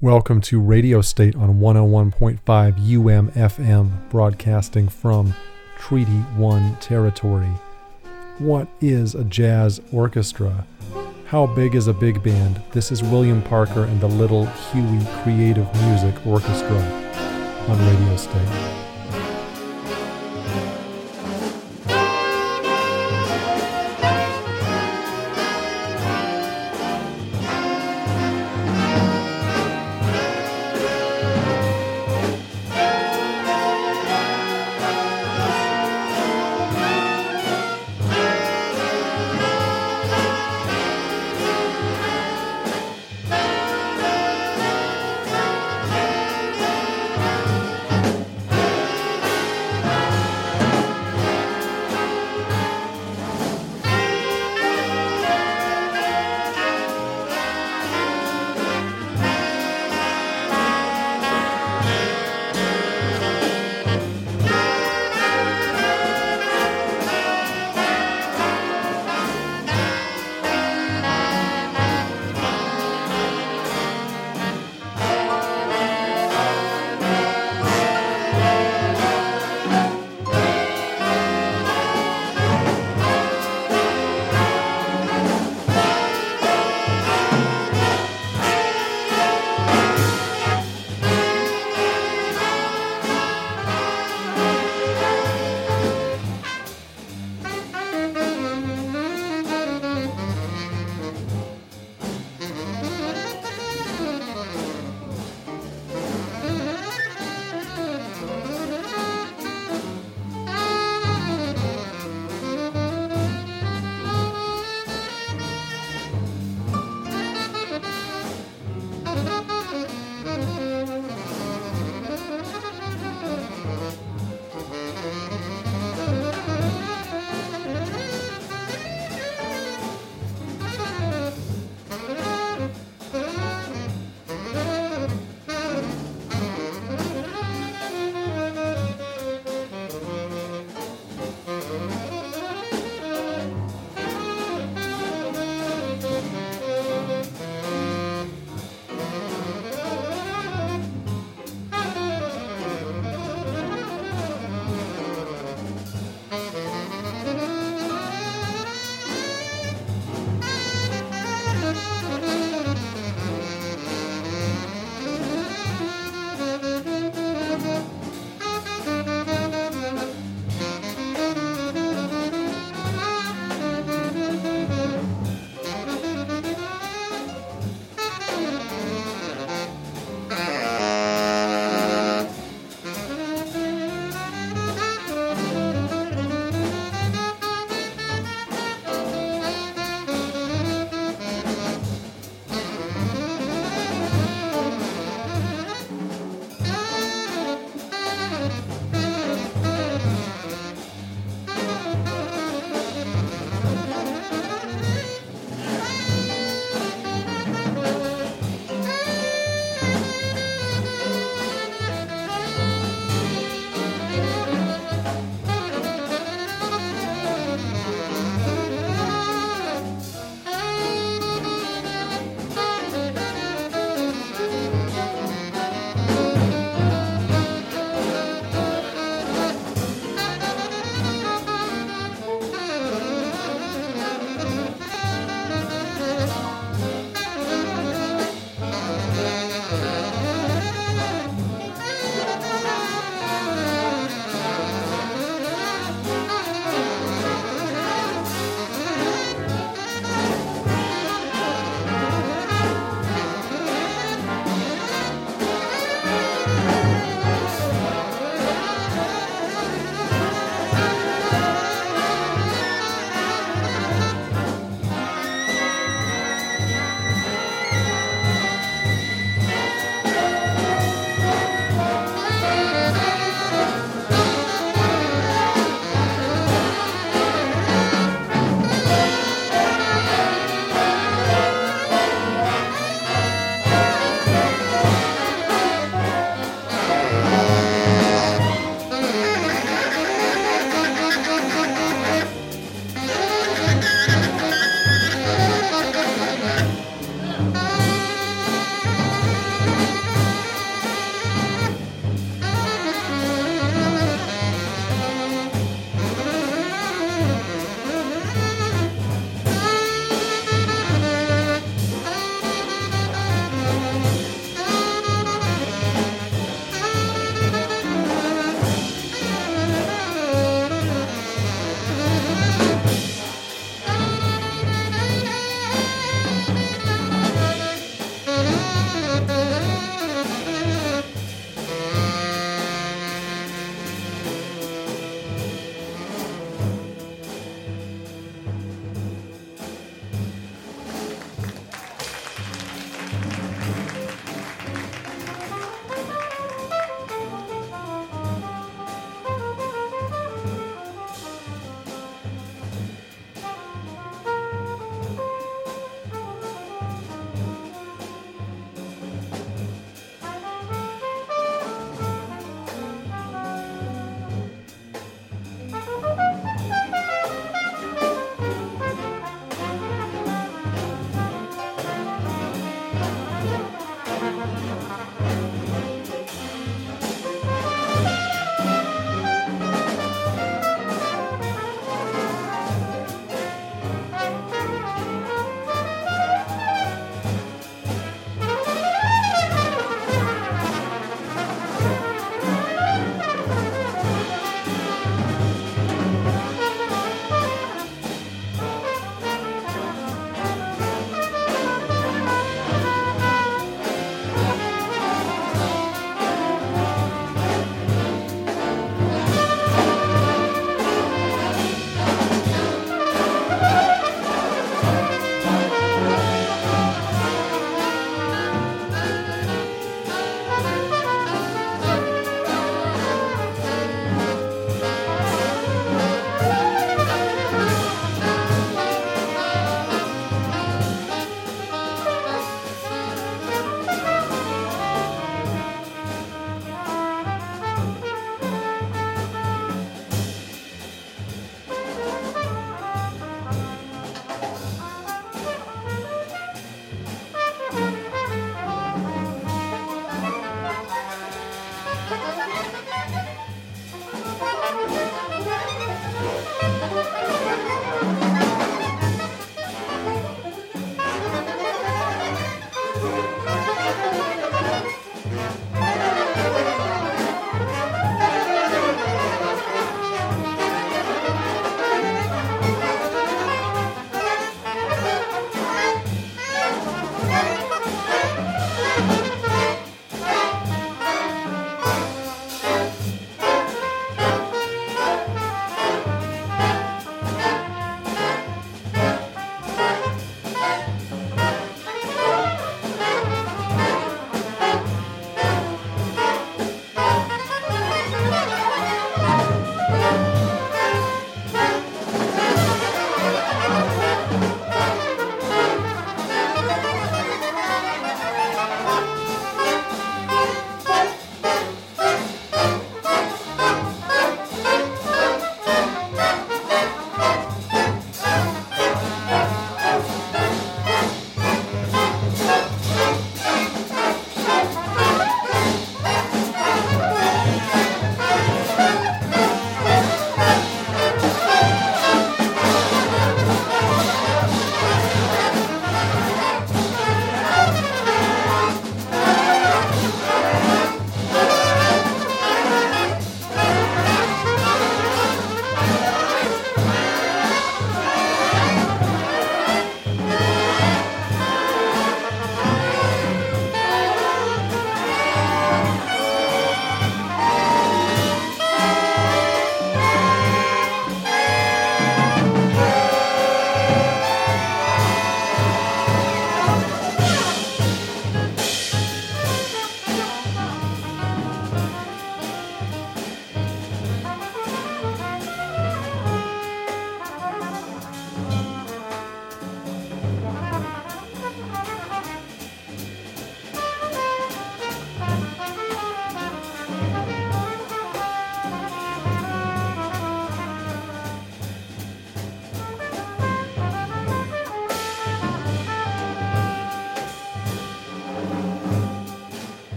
Welcome to Radio State on 101.5 UMFM, broadcasting from Treaty 1 territory. What is a jazz orchestra? How big is a big band? This is William Parker and the Little Huey Creative Music Orchestra on Radio State.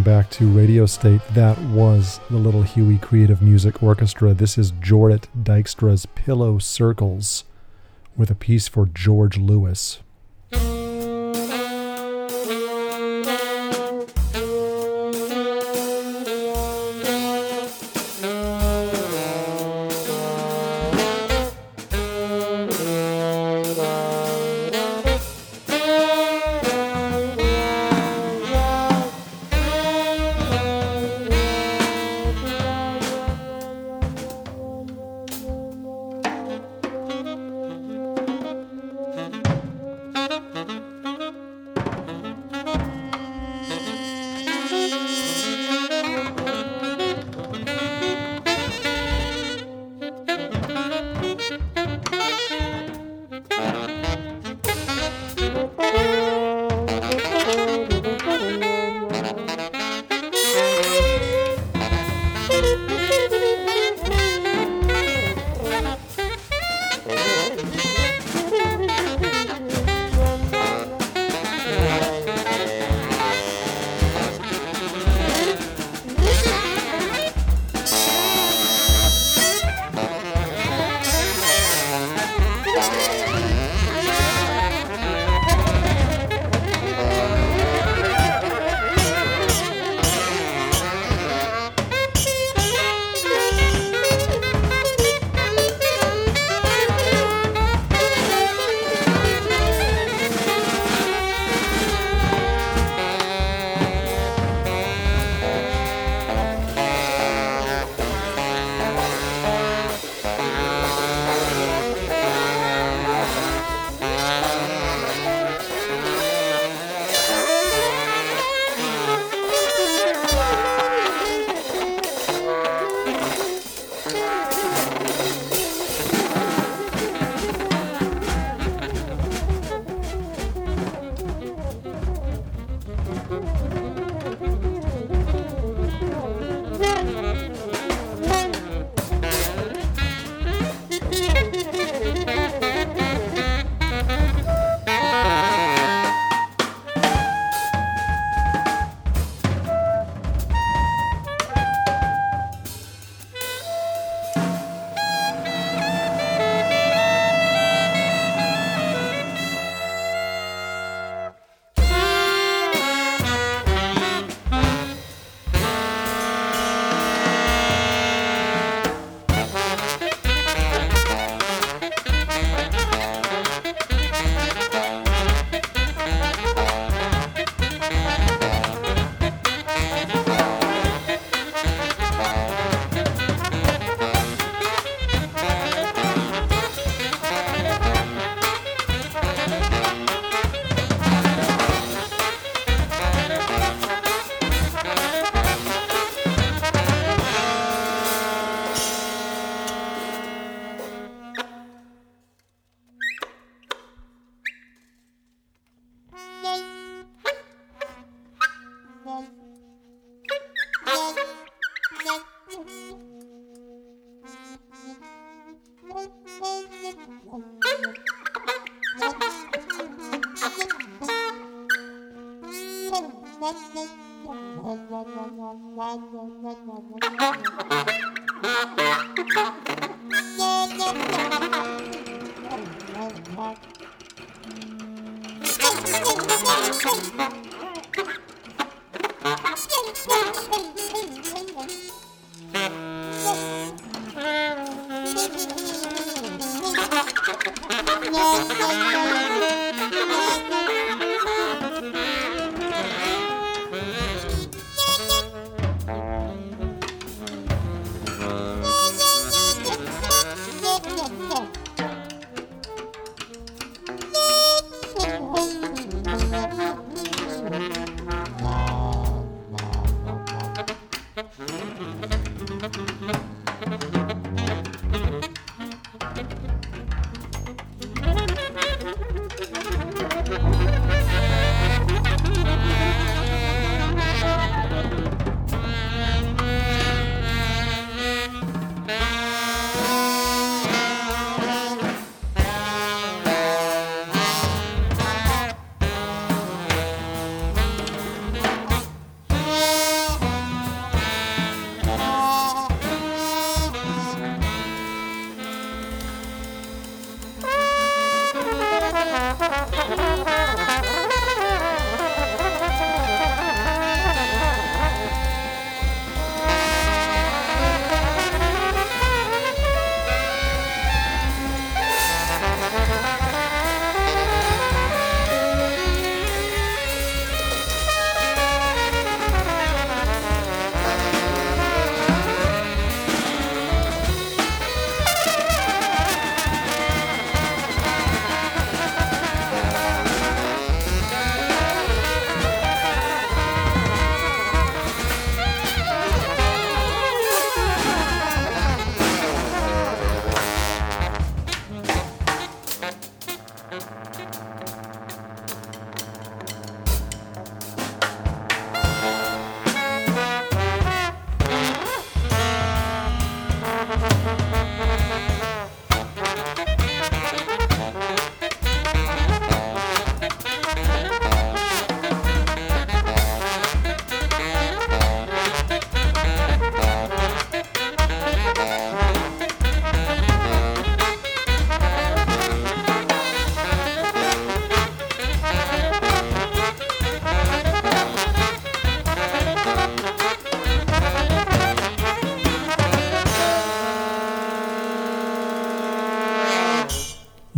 Welcome back to Radio State. That was the Little Huey Creative Music Orchestra. This is Jorrit Dijkstra's Pillow Circles with a piece for George Lewis.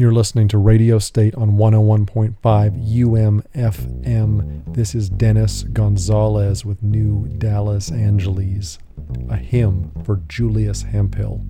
You're listening to Radio State on 101.5 UMFM. This is Dennis Gonzalez with New Dallasangeles, a hymn for Julius Hemphill.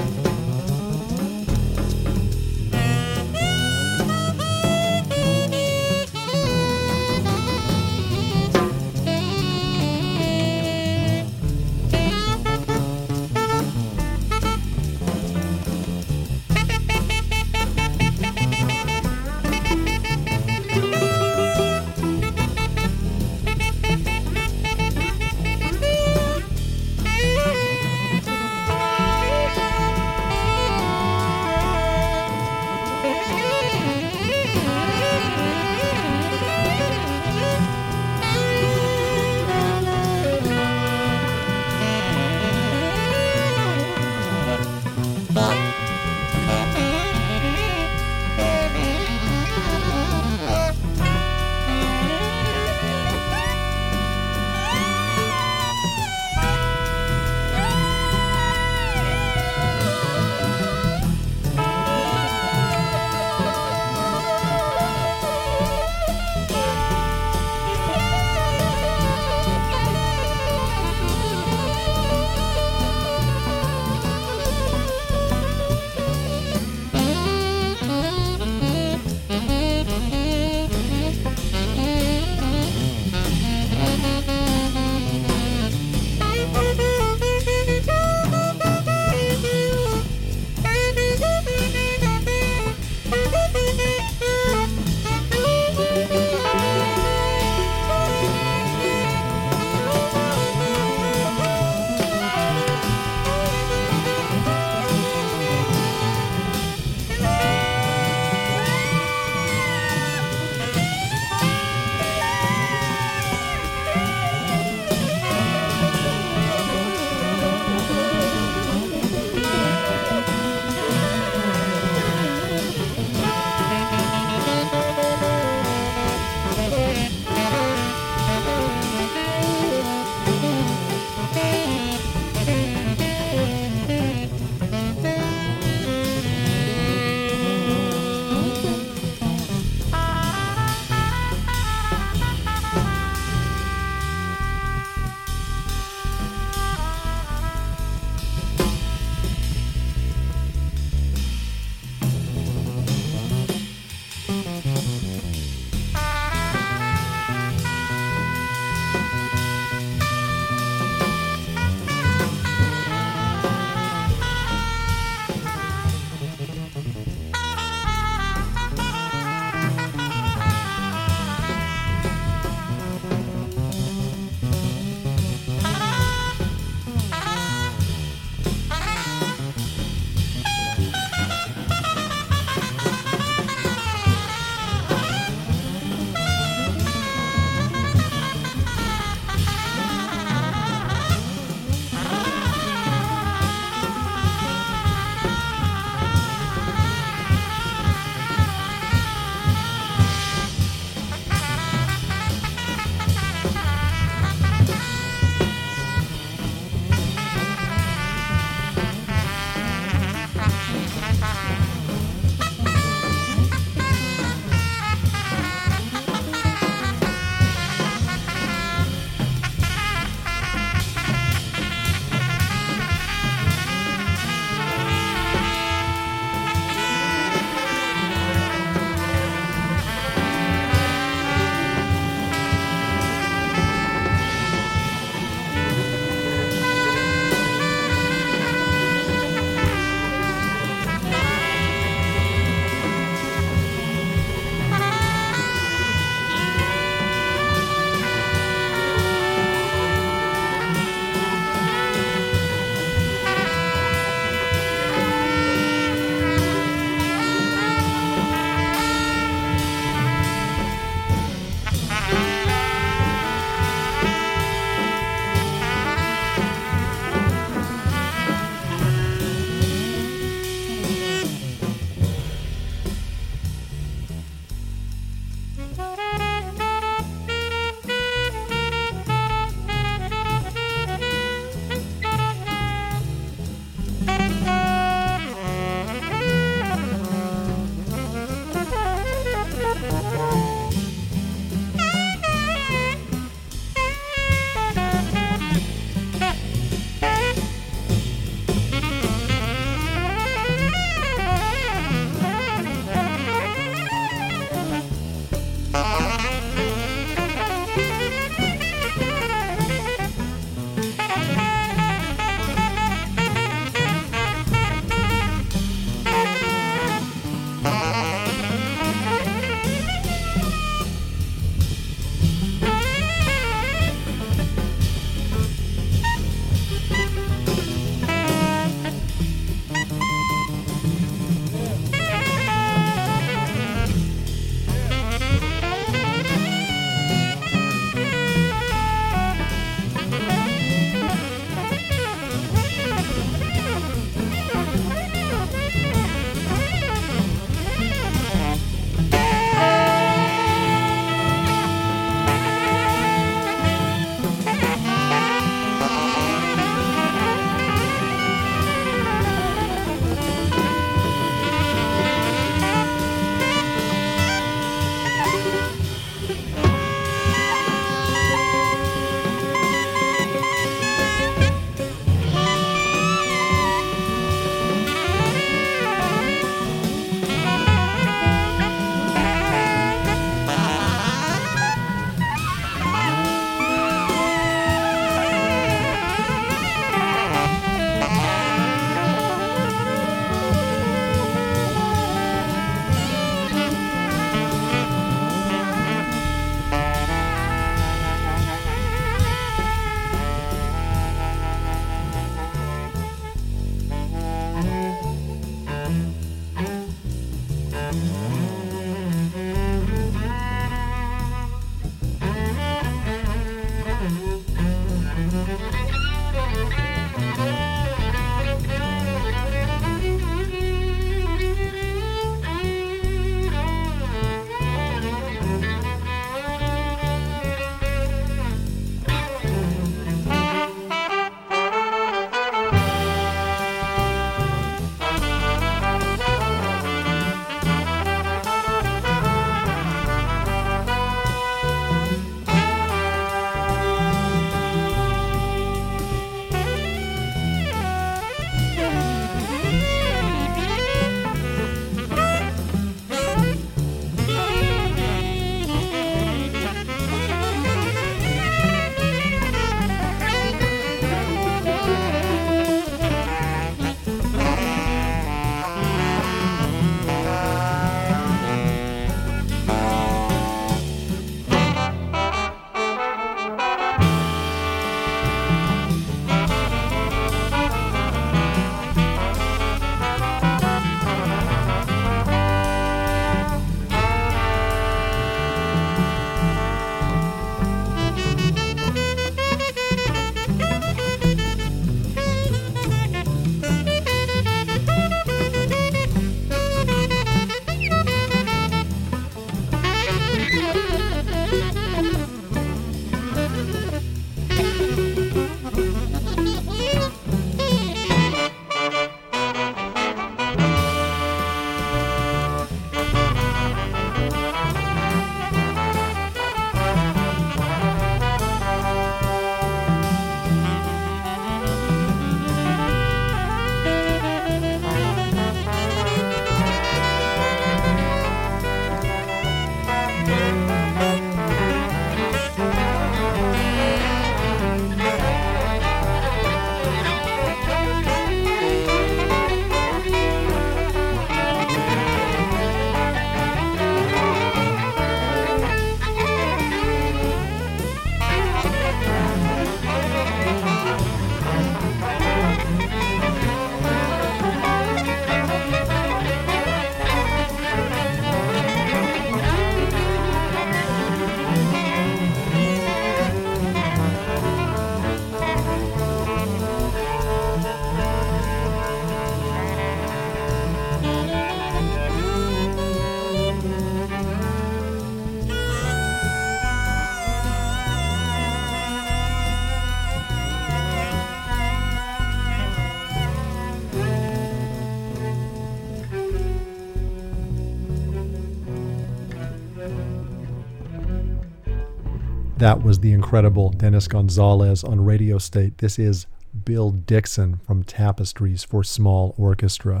That was the incredible Dennis Gonzalez on Radio State. This is Bill Dixon from Tapestries for Small Orchestra.